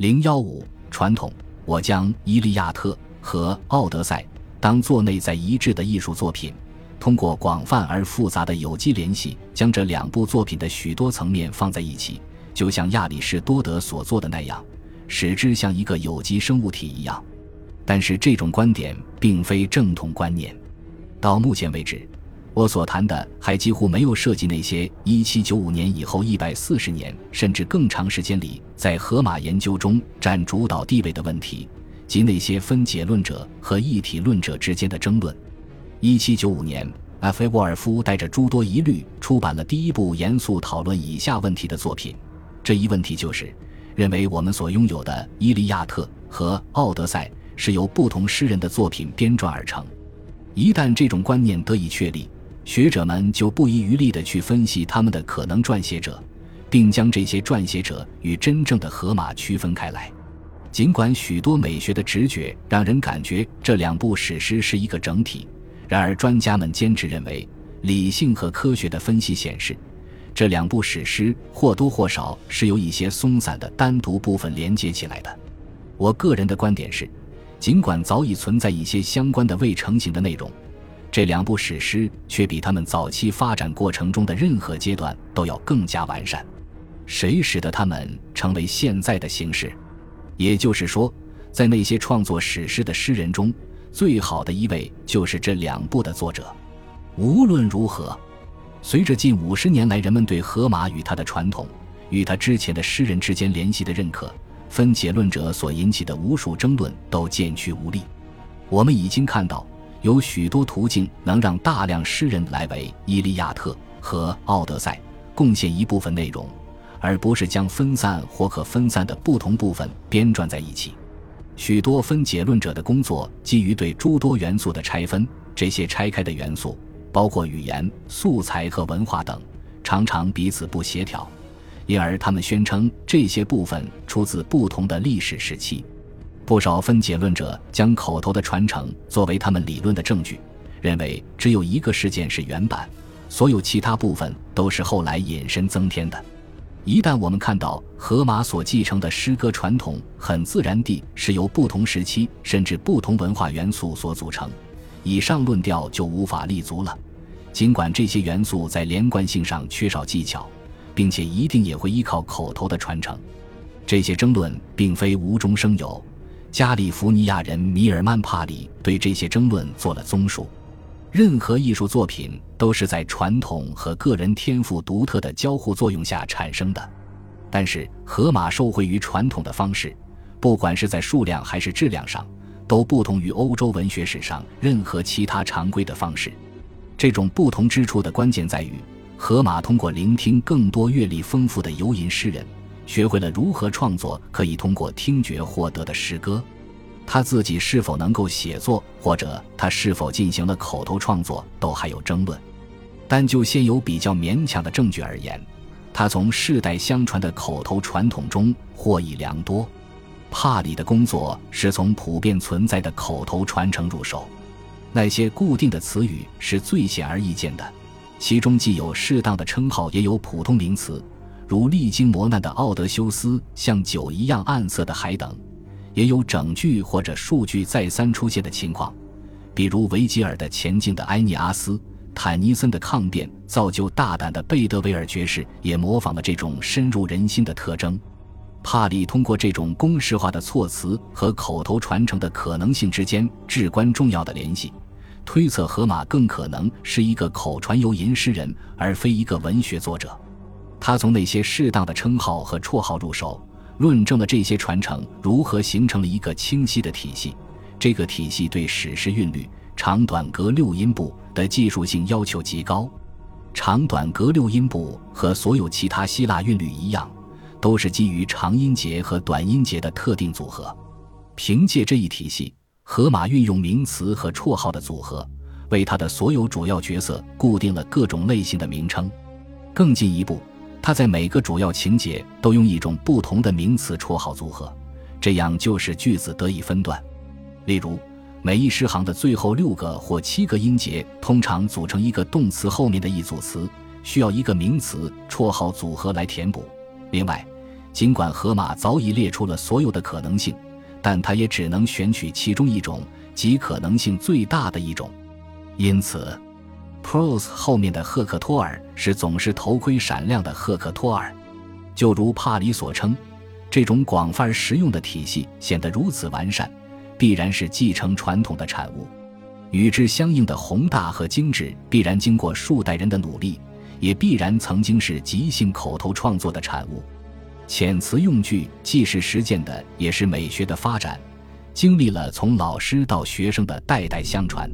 零幺五传统，我将《伊利亚特》和《奥德赛》当作内在一致的艺术作品，通过广泛而复杂的有机联系，将这两部作品的许多层面放在一起，就像亚里士多德所做的那样，使之像一个有机生物体一样。但是，这种观点并非正统观念。到目前为止。我所谈的还几乎没有涉及那些1795年以后140年甚至更长时间里在荷马研究中占主导地位的问题，及那些分解论者和一体论者之间的争论。1795年，F.A. 沃尔夫带着诸多疑虑出版了第一部严肃讨论以下问题的作品。这一问题就是：认为我们所拥有的《伊利亚特》和《奥德赛》是由不同诗人的作品编撰而成。一旦这种观念得以确立，学者们就不遗余力地去分析他们的可能撰写者，并将这些撰写者与真正的荷马区分开来。尽管许多美学的直觉让人感觉这两部史诗是一个整体，然而专家们坚持认为，理性和科学的分析显示，这两部史诗或多或少是由一些松散的单独部分连接起来的。我个人的观点是，尽管早已存在一些相关的未成型的内容。这两部史诗却比他们早期发展过程中的任何阶段都要更加完善。谁使得他们成为现在的形式？也就是说，在那些创作史诗的诗人中，最好的一位就是这两部的作者。无论如何，随着近五十年来人们对荷马与他的传统、与他之前的诗人之间联系的认可，分解论者所引起的无数争论都渐趋无力。我们已经看到。有许多途径能让大量诗人来为《伊利亚特》和《奥德赛》贡献一部分内容，而不是将分散或可分散的不同部分编撰在一起。许多分解论者的工作基于对诸多元素的拆分，这些拆开的元素包括语言、素材和文化等，常常彼此不协调，因而他们宣称这些部分出自不同的历史时期。不少分解论者将口头的传承作为他们理论的证据，认为只有一个事件是原版，所有其他部分都是后来引申增添的。一旦我们看到荷马所继承的诗歌传统很自然地是由不同时期甚至不同文化元素所组成，以上论调就无法立足了。尽管这些元素在连贯性上缺少技巧，并且一定也会依靠口头的传承，这些争论并非无中生有。加利福尼亚人米尔曼帕里对这些争论做了综述。任何艺术作品都是在传统和个人天赋独特的交互作用下产生的，但是荷马受惠于传统的方式，不管是在数量还是质量上，都不同于欧洲文学史上任何其他常规的方式。这种不同之处的关键在于，荷马通过聆听更多阅历丰富的游吟诗人。学会了如何创作可以通过听觉获得的诗歌，他自己是否能够写作，或者他是否进行了口头创作，都还有争论。但就现有比较勉强的证据而言，他从世代相传的口头传统中获益良多。帕里的工作是从普遍存在的口头传承入手，那些固定的词语是最显而易见的，其中既有适当的称号，也有普通名词。如历经磨难的奥德修斯，像酒一样暗色的海等，也有整句或者数句再三出现的情况，比如维吉尔的前进的埃涅阿斯，坦尼森的抗辩造就大胆的贝德维尔爵士，也模仿了这种深入人心的特征。帕里通过这种公式化的措辞和口头传承的可能性之间至关重要的联系，推测荷马更可能是一个口传游吟诗人，而非一个文学作者。他从那些适当的称号和绰号入手，论证了这些传承如何形成了一个清晰的体系。这个体系对史诗韵律、长短格六音部的技术性要求极高。长短格六音部和所有其他希腊韵律一样，都是基于长音节和短音节的特定组合。凭借这一体系，荷马运用名词和绰号的组合，为他的所有主要角色固定了各种类型的名称。更进一步。他在每个主要情节都用一种不同的名词绰号组合，这样就使句子得以分段。例如，每一诗行的最后六个或七个音节通常组成一个动词后面的一组词，需要一个名词绰号组合来填补。另外，尽管荷马早已列出了所有的可能性，但他也只能选取其中一种，即可能性最大的一种。因此，prose 后面的赫克托尔是总是头盔闪亮的赫克托尔。就如帕里所称，这种广泛实用的体系显得如此完善，必然是继承传统的产物。与之相应的宏大和精致，必然经过数代人的努力，也必然曾经是即兴口头创作的产物。遣词用句既是实践的，也是美学的发展，经历了从老师到学生的代代相传。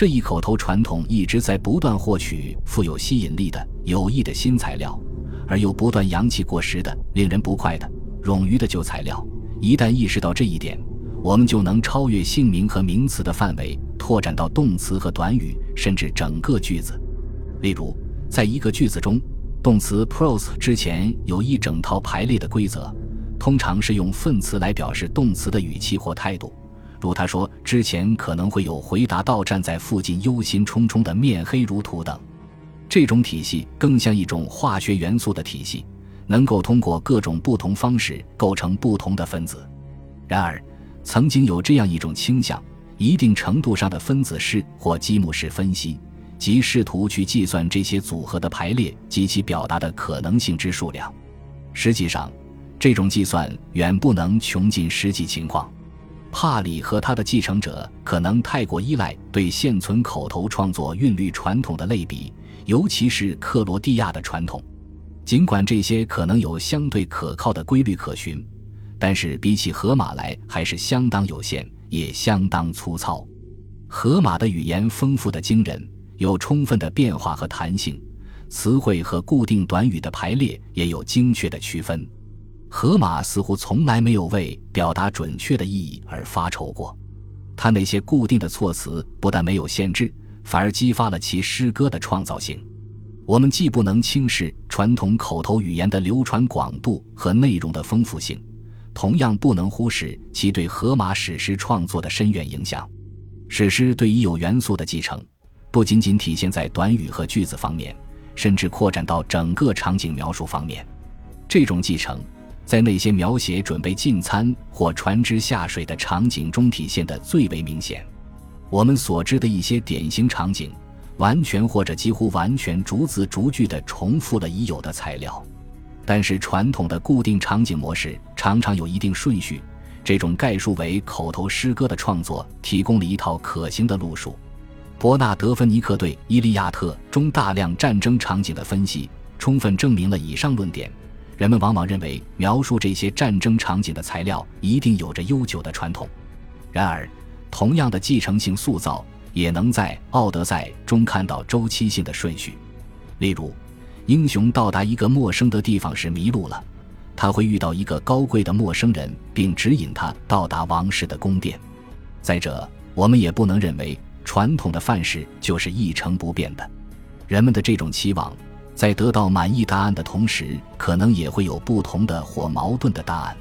这一口头传统一直在不断获取富有吸引力的有益的新材料，而又不断扬弃过时的令人不快的冗余的旧材料。一旦意识到这一点，我们就能超越姓名和名词的范围。拓展到动词和短语，甚至整个句子。例如，在一个句子中，动词 prose 之前有一整套排列的规则，通常是用分词来表示动词的语气或态度。如他说之前可能会有回答到站在附近忧心忡忡的面黑如土等。这种体系更像一种化学元素的体系，能够通过各种不同方式构成不同的分子。然而，曾经有这样一种倾向。一定程度上的分子式或积木式分析，即试图去计算这些组合的排列及其表达的可能性之数量。实际上，这种计算远不能穷尽实际情况。帕里和他的继承者可能太过依赖对现存口头创作韵律传统的类比，尤其是克罗地亚的传统。尽管这些可能有相对可靠的规律可循，但是比起荷马来还是相当有限。也相当粗糙。荷马的语言丰富的惊人，有充分的变化和弹性，词汇和固定短语的排列也有精确的区分。荷马似乎从来没有为表达准确的意义而发愁过。他那些固定的措辞不但没有限制，反而激发了其诗歌的创造性。我们既不能轻视传统口头语言的流传广度和内容的丰富性。同样不能忽视其对荷马史诗创作的深远影响。史诗对已有元素的继承，不仅仅体现在短语和句子方面，甚至扩展到整个场景描述方面。这种继承，在那些描写准备进餐或船只下水的场景中体现得最为明显。我们所知的一些典型场景，完全或者几乎完全逐字逐句地重复了已有的材料。但是传统的固定场景模式常常有一定顺序，这种概述为口头诗歌的创作提供了一套可行的路数。伯纳德·芬尼克对《伊利亚特》中大量战争场景的分析，充分证明了以上论点。人们往往认为描述这些战争场景的材料一定有着悠久的传统，然而，同样的继承性塑造也能在《奥德赛》中看到周期性的顺序，例如。英雄到达一个陌生的地方时迷路了，他会遇到一个高贵的陌生人，并指引他到达王室的宫殿。再者，我们也不能认为传统的范式就是一成不变的。人们的这种期望，在得到满意答案的同时，可能也会有不同的或矛盾的答案。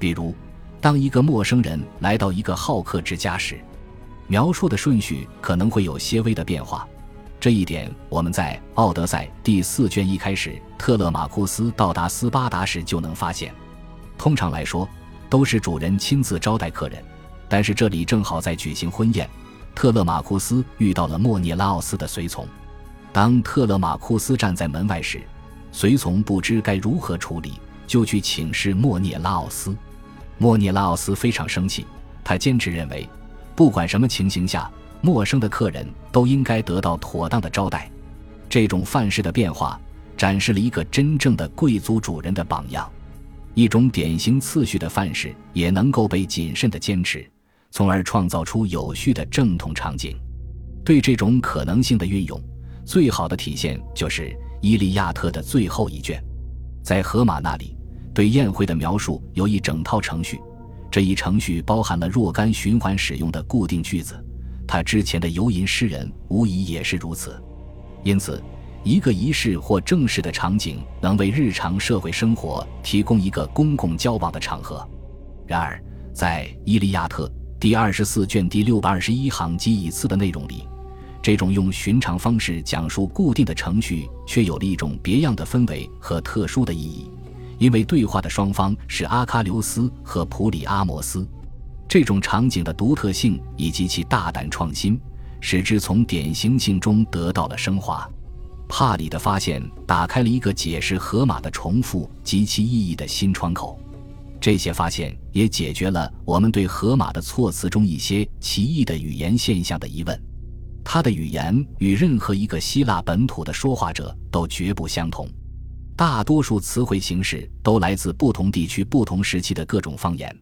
比如，当一个陌生人来到一个好客之家时，描述的顺序可能会有些微的变化。这一点，我们在《奥德赛》第四卷一开始，特勒马库斯到达斯巴达时就能发现。通常来说，都是主人亲自招待客人，但是这里正好在举行婚宴。特勒马库斯遇到了莫涅拉奥斯的随从。当特勒马库斯站在门外时，随从不知该如何处理，就去请示莫涅拉奥斯。莫涅拉奥斯非常生气，他坚持认为，不管什么情形下。陌生的客人都应该得到妥当的招待，这种范式的变化展示了一个真正的贵族主人的榜样。一种典型次序的范式也能够被谨慎的坚持，从而创造出有序的正统场景。对这种可能性的运用，最好的体现就是《伊利亚特》的最后一卷。在荷马那里，对宴会的描述有一整套程序，这一程序包含了若干循环使用的固定句子。他之前的游吟诗人无疑也是如此，因此，一个仪式或正式的场景能为日常社会生活提供一个公共交往的场合。然而，在《伊利亚特》第二十四卷第六百二十一行及以次的内容里，这种用寻常方式讲述固定的程序却有了一种别样的氛围和特殊的意义，因为对话的双方是阿喀琉斯和普里阿摩斯。这种场景的独特性以及其大胆创新，使之从典型性中得到了升华。帕里的发现打开了一个解释荷马的重复及其意义的新窗口。这些发现也解决了我们对荷马的措辞中一些奇异的语言现象的疑问。他的语言与任何一个希腊本土的说话者都绝不相同，大多数词汇形式都来自不同地区、不同时期的各种方言。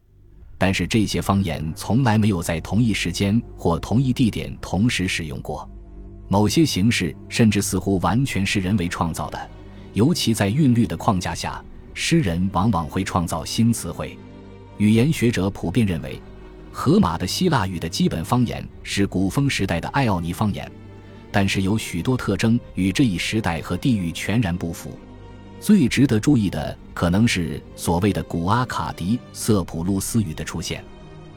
但是这些方言从来没有在同一时间或同一地点同时使用过，某些形式甚至似乎完全是人为创造的，尤其在韵律的框架下，诗人往往会创造新词汇。语言学者普遍认为，荷马的希腊语的基本方言是古风时代的艾奥尼方言，但是有许多特征与这一时代和地域全然不符。最值得注意的可能是所谓的古阿卡迪瑟普路斯语的出现。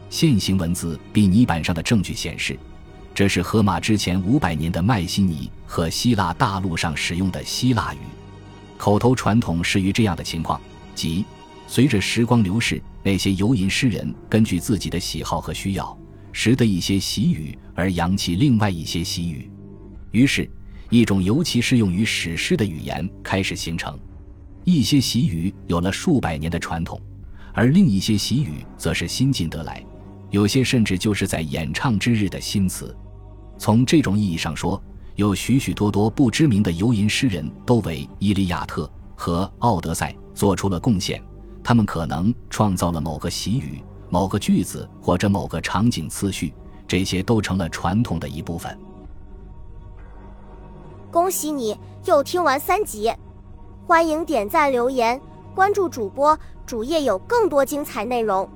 现行文字比泥板上的证据显示，这是荷马之前五百年的迈锡尼和希腊大陆上使用的希腊语。口头传统始于这样的情况，即随着时光流逝，那些游吟诗人根据自己的喜好和需要，识得一些习语而扬弃另外一些习语，于是，一种尤其适用于史诗的语言开始形成。一些习语有了数百年的传统，而另一些习语则是新近得来，有些甚至就是在演唱之日的新词。从这种意义上说，有许许多多不知名的游吟诗人都为《伊利亚特》和《奥德赛》做出了贡献。他们可能创造了某个习语、某个句子或者某个场景次序，这些都成了传统的一部分。恭喜你又听完三集。欢迎点赞、留言、关注主播，主页有更多精彩内容。